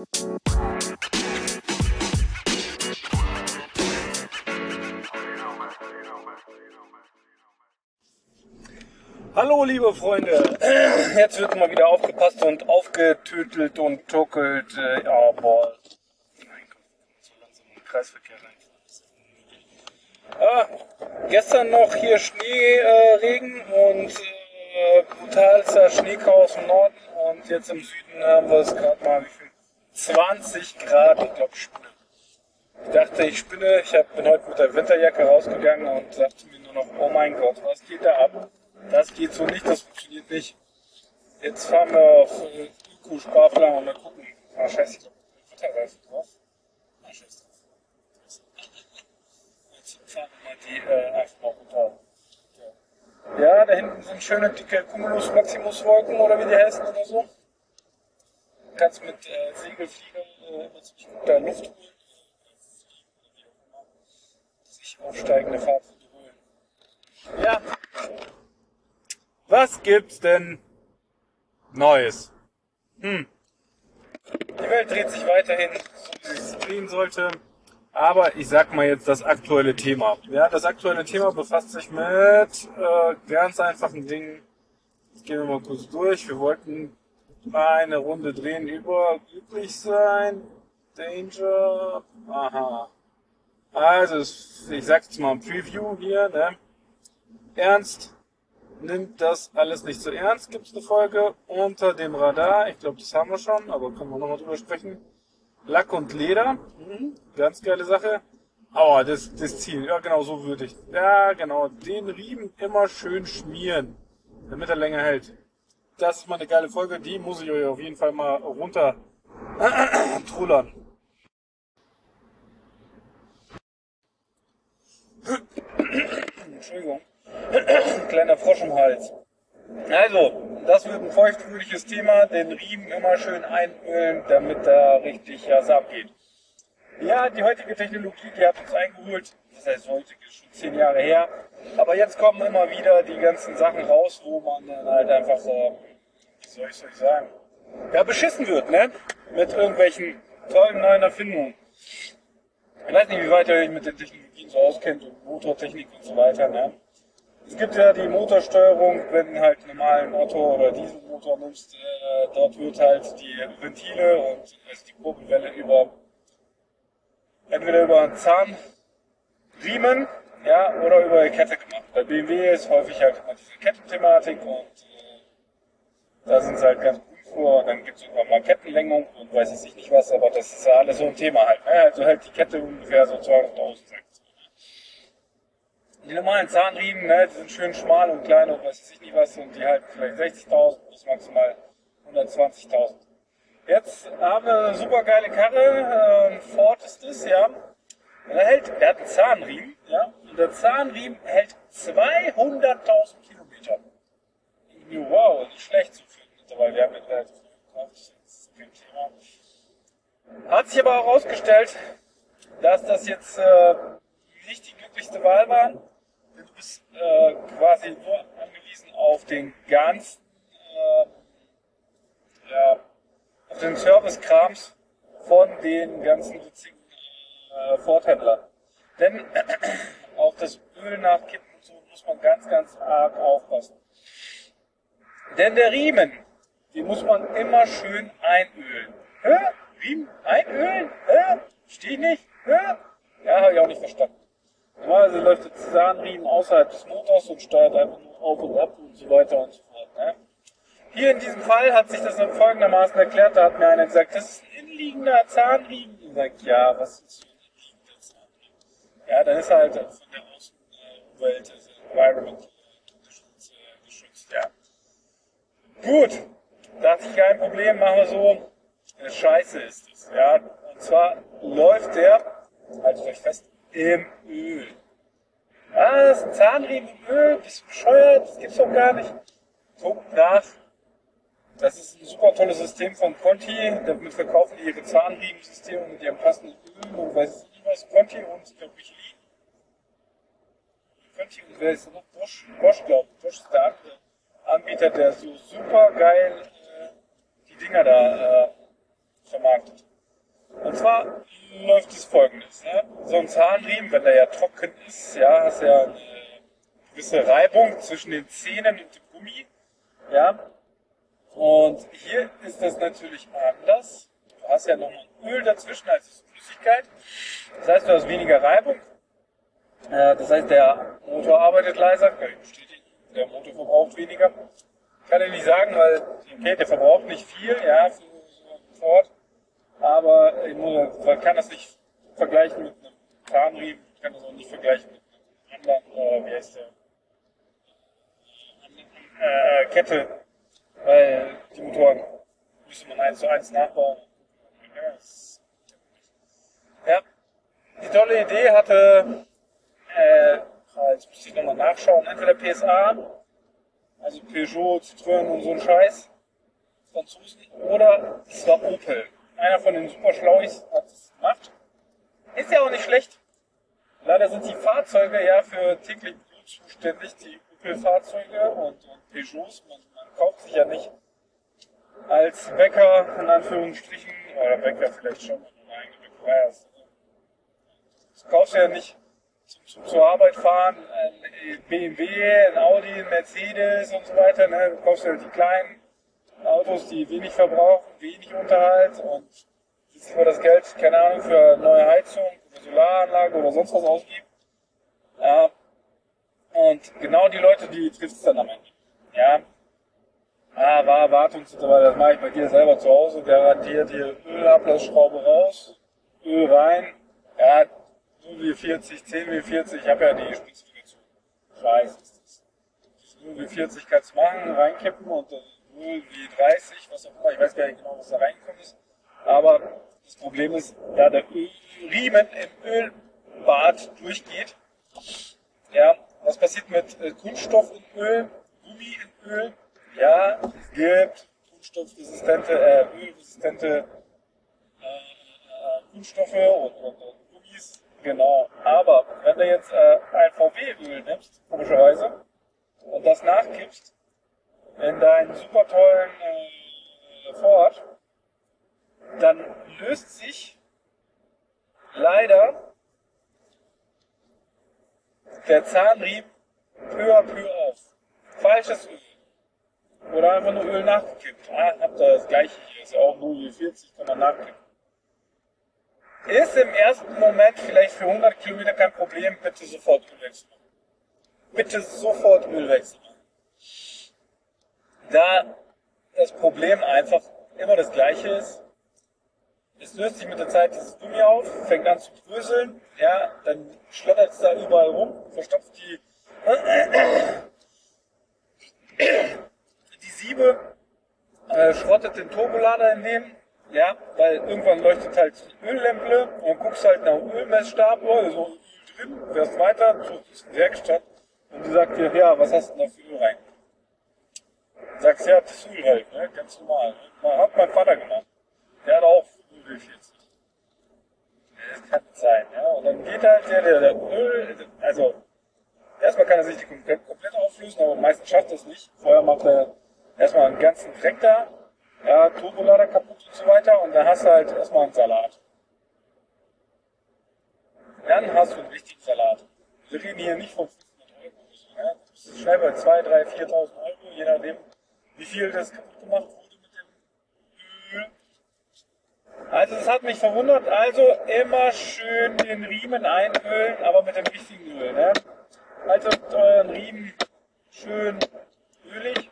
Hallo liebe Freunde, jetzt wird mal wieder aufgepasst und aufgetötelt und tuckelt. Äh, ja, boah. Mein Gott, so langsam im Kreisverkehr rein. Ah, gestern noch hier Schneeregen äh, und äh, brutalster Schneechaos im Norden und jetzt im Süden haben wir es gerade mal wie viel? 20 Grad, ich glaube spinne. Ich dachte, ich spinne, ich hab, bin heute mit der Winterjacke rausgegangen und sagte mir nur noch, oh mein Gott, was geht da ab? Das geht so nicht, das funktioniert nicht. Jetzt fahren wir auf Öko-Sparplan und mal gucken. Ah, scheiße, ich glaube, Wetterreifen drauf. Ah, scheiße. Jetzt fahren wir mal die äh, einfach mal runter. Ja, da hinten sind schöne dicke Cumulus Maximus Wolken oder wie die heißen oder so. Kannst mit äh, Segelflieger äh, immer ziemlich gut da Luft holen. Sich aufsteigende Fahrtwinde holen. Ja, was gibt's denn Neues? Hm. Die Welt dreht sich weiterhin, so wie sie drehen sollte. Aber ich sag mal jetzt das aktuelle Thema. Ja, das aktuelle Thema befasst sich mit äh, ganz einfachen Dingen. Jetzt gehen wir mal kurz durch. Wir wollten eine Runde drehen über glücklich sein. Danger. Aha. Also, ich sag's jetzt mal im Preview hier, ne? Ernst, nimmt das alles nicht so ernst, gibt es eine Folge unter dem Radar. Ich glaube, das haben wir schon, aber können wir nochmal drüber sprechen. Lack und Leder, mhm. ganz geile Sache. Aua, das, das Ziel, ja genau, so würde ich. Ja, genau, den Riemen immer schön schmieren, damit er länger hält. Das ist mal eine geile Folge, die muss ich euch auf jeden Fall mal runter trullern. Entschuldigung. Kleiner Frosch im Hals. Also, das wird ein feuchtfröhliches Thema, den Riemen immer schön einölen, damit da richtig was abgeht. Ja, die heutige Technologie, die hat uns eingeholt, das heißt heutige schon zehn Jahre her, aber jetzt kommen immer wieder die ganzen Sachen raus, wo man dann halt einfach, äh, soll ich, ich sagen, ja, beschissen wird, ne? Mit irgendwelchen tollen neuen Erfindungen. Ich weiß nicht, wie weit ihr euch mit den Technologien so auskennt und Motortechnik und so weiter, ne? Es gibt ja die Motorsteuerung, wenn halt normalen Otto oder Dieselmotor nimmst, äh, dort wird halt die Ventile und also die Kurbelwelle über entweder über einen Zahnriemen ja, oder über eine Kette gemacht. Bei BMW ist häufig halt immer diese Kettenthematik und äh, da sind sie halt ganz gut vor. Und dann gibt es irgendwann mal Kettenlängung und weiß ich nicht was, aber das ist ja alles so ein Thema halt. Ne? Also halt die Kette ungefähr so 200.000 die normalen Zahnriemen, ne, die sind schön schmal und klein und weiß ich nicht was und die halten vielleicht 60.000 bis maximal 120.000. Jetzt haben wir eine super geile Karre, äh, Ford ist das, ja. Und er hält, er hat einen Zahnriemen, ja, und der Zahnriemen hält 200.000 Kilometer. Wow, nicht schlecht so viel mittlerweile. Wir haben ihn relativ gekauft, das ist kein Thema. Hat sich aber auch herausgestellt, dass das jetzt äh, nicht die glücklichste Wahl war du bist äh, quasi nur angewiesen auf den ganzen, äh, ja, auf den Servicekrams von den ganzen witzigen äh, Forthändlern. Denn auf das Öl nachkippen und so muss man ganz, ganz arg aufpassen. Denn der Riemen, den muss man immer schön einölen. Hä? Riemen einölen? Hä? Steh nicht? Hä? Ja, habe ich auch nicht verstanden. Normalerweise läuft der Zahnriemen außerhalb des Motors und steuert einfach nur auf und ab und so weiter und so fort. Ne? Hier in diesem Fall hat sich das dann folgendermaßen erklärt, da hat mir einer gesagt, das ist ein innenliegender Zahnriemen. Ich sage, ja, was ist so ein innenliegender Zahnriemen? Ja, dann ist er halt von der Außenwelt, also Environment geschützt, äh, geschützt, ja. Gut, dachte ich, kein Problem, machen wir so. Scheiße ist es, ja. Und zwar läuft der, haltet euch fest, im Öl. Was? Ein Zahnriemen im Öl? Bist du bescheuert? Das gibt's doch gar nicht. Guckt nach. Das ist ein super tolles System von Conti. Damit verkaufen die ihre Zahnriemensysteme mit ihrem passenden Öl und weiß ich nicht was. Conti und, ich glaube, Michelin. Conti und wer ist noch? Bosch? Bosch, glaube ich. Bosch ist der andere Anbieter, der so super geil Dinger da äh, vermarktet. Und zwar läuft es folgendes. Ne? So ein Zahnriemen, wenn der ja trocken ist, ja, hast ja eine gewisse Reibung zwischen den Zähnen und dem Gummi. Ja. Und hier ist das natürlich anders. Du hast ja noch ein Öl dazwischen als Flüssigkeit. Das heißt, du hast weniger Reibung. Äh, das heißt, der Motor arbeitet leiser. Kann ich bestätigen. Der Motor verbraucht weniger. Kann ich nicht sagen, weil okay, der verbraucht nicht viel, ja, für so ein Ford. Aber ich muss, man kann das nicht vergleichen mit einem Zahnriemen. Ich kann das auch nicht vergleichen mit einem anderen, äh, wie heißt der? Äh, Kette, weil die Motoren müsste man eins zu eins nachbauen. Ja, die tolle Idee hatte, äh, jetzt muss ich nochmal nachschauen, entweder PSA, also Peugeot, Citroën und so ein Scheiß, Franzosen, oder es war Opel. Einer von den super Schlauis hat es gemacht. Ist ja auch nicht schlecht. Leider sind die Fahrzeuge ja für täglich Blut zuständig, die Opel-Fahrzeuge und, und Peugeots. Man, man kauft sich ja nicht als Bäcker, in Anführungsstrichen, oder Bäcker vielleicht schon, wenn du eigene Bäckerei hast. Du kaufst ja nicht zur Arbeit fahren ein BMW, ein Audi, ein Mercedes und so weiter. Ne? Du kaufst ja die kleinen Autos, die wenig verbrauchen, wenig Unterhalt und jetzt über das Geld, keine Ahnung, für neue Heizung, für Solaranlage oder sonst was ausgeben. Ja. Und genau die Leute, die trifft es dann am Ende. Ja. Ah, war Wartung und so weiter, das mache ich bei dir selber zu Hause, garantiert hier Ölablassschraube raus, Öl rein, ja, 0 wie 40, 10 wie 40, ich habe ja die Spezifikation. Scheiße ist das. 0 wie 40 kannst du machen, reinkippen und 0 wie 30, was auch immer, ich weiß gar nicht genau, was da reingekommen ist. Aber das Problem ist, da der Riemen im Ölbad durchgeht, ja, was passiert mit äh, Kunststoff in Öl, Gummi in Öl? Ja, es gibt kunststoffresistente, äh, ölresistente äh, äh, Kunststoffe und, und, und genau. Aber wenn du jetzt äh, ein VW-Öl nimmst, komischerweise, und das nachgibst in deinen super tollen äh, Ford, dann löst sich leider der Zahnriemen peu à peu auf. Falsches Öl. Oder einfach nur Öl nachgekippt. Ah, habt ihr das gleiche hier. Ist ja auch 0,40, kann man nachkippen. Ist im ersten Moment vielleicht für 100 Kilometer kein Problem. Bitte sofort Ölwechsel machen. Bitte sofort Ölwechsel machen. Da das Problem einfach immer das gleiche ist. Es löst sich mit der Zeit dieses Gummi auf, fängt an zu bröseln, ja, dann schlottert es da überall rum, verstopft die, die Siebe, äh, schrottet den Turbolader in dem, ja, weil irgendwann leuchtet halt die Öllämpele und guckst halt nach dem Ölmessstab, oh, Öl drin, fährst weiter zur Werkstatt und die sagt dir, ja, was hast du denn da für Öl rein? Sagst ja, das Öl halt, ne, ganz normal. Ne? Hat mein Vater gemacht. Der hat auch Öl 40. Das kann nicht sein, ja. Und dann geht halt der, der, der Öl, also, erstmal kann er sich die komplett, komplett auflösen, aber meistens schafft er es nicht. Vorher macht er erstmal einen ganzen Dreck da, ja, Turbolader kaputt und so weiter, und dann hast du halt erstmal einen Salat. Dann hast du einen richtigen Salat. Wir reden hier nicht von 500 Euro. Ja. Das ist schnell bei 2, 3, 4.000 Euro, je nachdem, wie viel das kaputt gemacht wurde mit dem Öl. Also es hat mich verwundert. Also immer schön den Riemen einölen, aber mit dem richtigen Öl. Ne? Also euren Riemen schön ölig.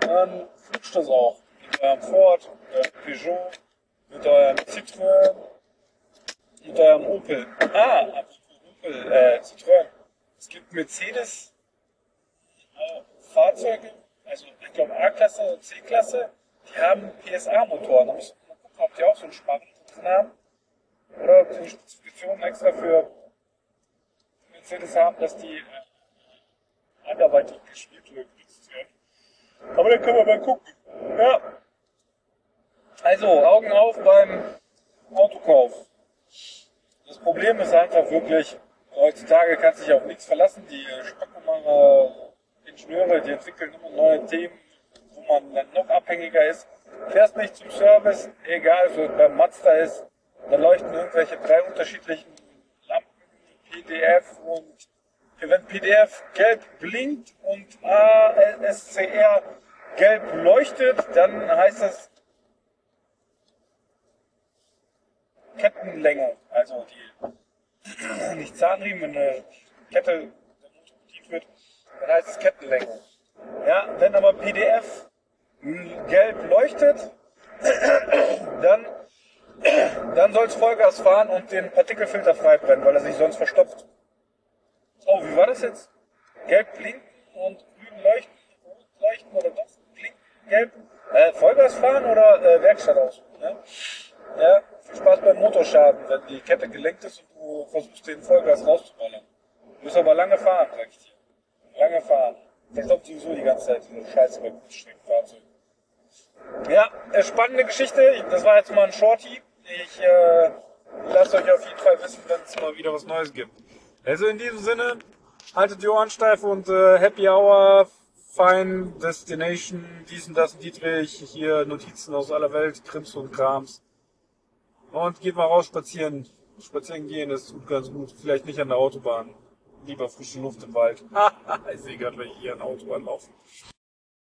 Dann flutscht das auch. Mit eurem Ford, mit eurem Peugeot, mit eurem Citroën, mit eurem Opel. Ah, apropos Opel, äh, Citroën. Es gibt Mercedes äh, Fahrzeuge, also ich glaube A-Klasse und C-Klasse, die haben PSA-Motoren. Da muss man gucken, ob die auch so einen Sparren drin haben. Oder ob die Spezifikationen extra für Mercedes haben, dass die äh, anderweitig gespielt oder genutzt werden. Aber dann können wir mal gucken. Ja. Also, Augen auf beim Autokauf. Das Problem ist einfach wirklich, heutzutage kannst du dich auf nichts verlassen. Die Spackomacher Ingenieure, die entwickeln immer neue Themen, wo man dann noch abhängiger ist. Fährst nicht zum Service, egal ob beim Mazda ist Da leuchten irgendwelche drei unterschiedlichen Lampen, PDF und wenn PDF gelb blinkt und ASCR gelb leuchtet, dann heißt das Kettenlänge. Also die, nicht Zahnriemen, wenn eine Kette bedient wird, dann heißt es Kettenlänge. Ja, wenn aber PDF gelb leuchtet, dann, dann soll es Vollgas fahren und den Partikelfilter freibrennen, weil er sich sonst verstopft. Oh, wie war das jetzt? Gelb blinken und grün leuchten, rot leuchten oder doch blinken, gelb. Äh, Vollgas fahren oder äh, Werkstatt aussuchen. Ne? Ja, Spaß beim Motorschaden, wenn die Kette gelenkt ist und du versuchst den Vollgas rauszuballern. Du musst aber lange fahren, sag ich dir. Lange fahren. Verstopft sowieso die ganze Zeit diese Scheiße bei Fahrzeugen. Ja, äh, spannende Geschichte. Das war jetzt mal ein Shorty. Ich äh, lasst euch auf jeden Fall wissen, wenn es mal wieder was Neues gibt. Also in diesem Sinne, haltet die Ohren steif und äh, Happy Hour, Fine Destination, dies und das, Dietrich, hier Notizen aus aller Welt, Krims und Krams. Und geht mal raus spazieren. Spazieren gehen, das tut ganz gut. Vielleicht nicht an der Autobahn. Lieber frische Luft im Wald. ich sehe gerade, wenn ich hier an der Autobahn laufe.